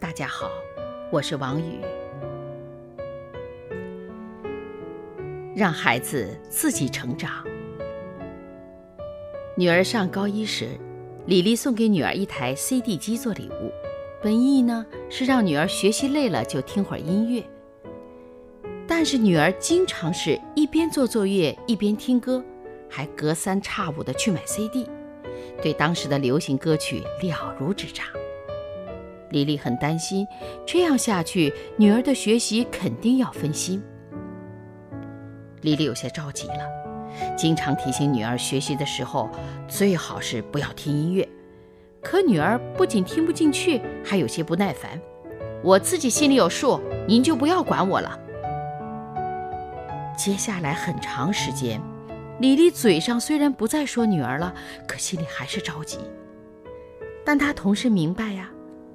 大家好，我是王宇。让孩子自己成长。女儿上高一时，李丽送给女儿一台 CD 机做礼物，本意呢是让女儿学习累了就听会儿音乐。但是女儿经常是一边做作业一边听歌，还隔三差五的去买 CD，对当时的流行歌曲了如指掌。李丽很担心，这样下去女儿的学习肯定要分心。李丽有些着急了，经常提醒女儿学习的时候最好是不要听音乐。可女儿不仅听不进去，还有些不耐烦：“我自己心里有数，您就不要管我了。”接下来很长时间，李丽嘴上虽然不再说女儿了，可心里还是着急。但她同时明白呀，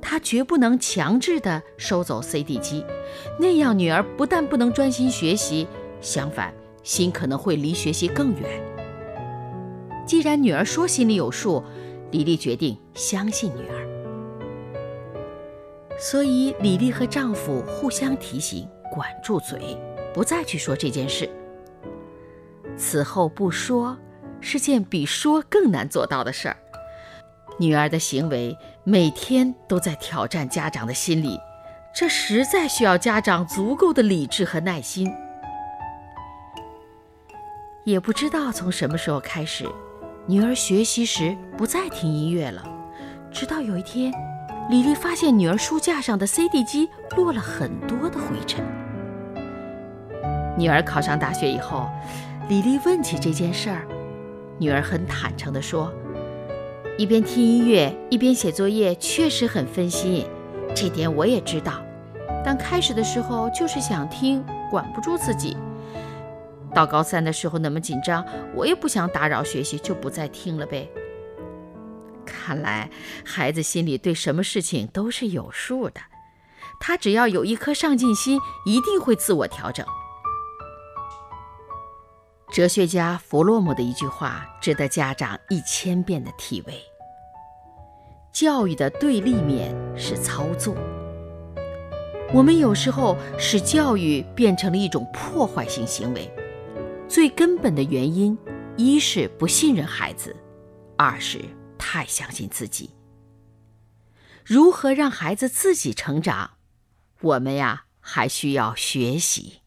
她绝不能强制的收走 CD 机，那样女儿不但不能专心学习，相反，心可能会离学习更远。既然女儿说心里有数，李丽决定相信女儿。所以，李丽和丈夫互相提醒，管住嘴。不再去说这件事。此后不说，是件比说更难做到的事儿。女儿的行为每天都在挑战家长的心理，这实在需要家长足够的理智和耐心。也不知道从什么时候开始，女儿学习时不再听音乐了。直到有一天，李丽发现女儿书架上的 CD 机落了很多的灰尘。女儿考上大学以后，李丽问起这件事儿，女儿很坦诚地说：“一边听音乐一边写作业，确实很分心，这点我也知道。但开始的时候就是想听，管不住自己。到高三的时候那么紧张，我也不想打扰学习，就不再听了呗。看来孩子心里对什么事情都是有数的，他只要有一颗上进心，一定会自我调整。”哲学家弗洛姆的一句话值得家长一千遍的体味：教育的对立面是操纵。我们有时候使教育变成了一种破坏性行为，最根本的原因，一是不信任孩子，二是太相信自己。如何让孩子自己成长，我们呀还需要学习。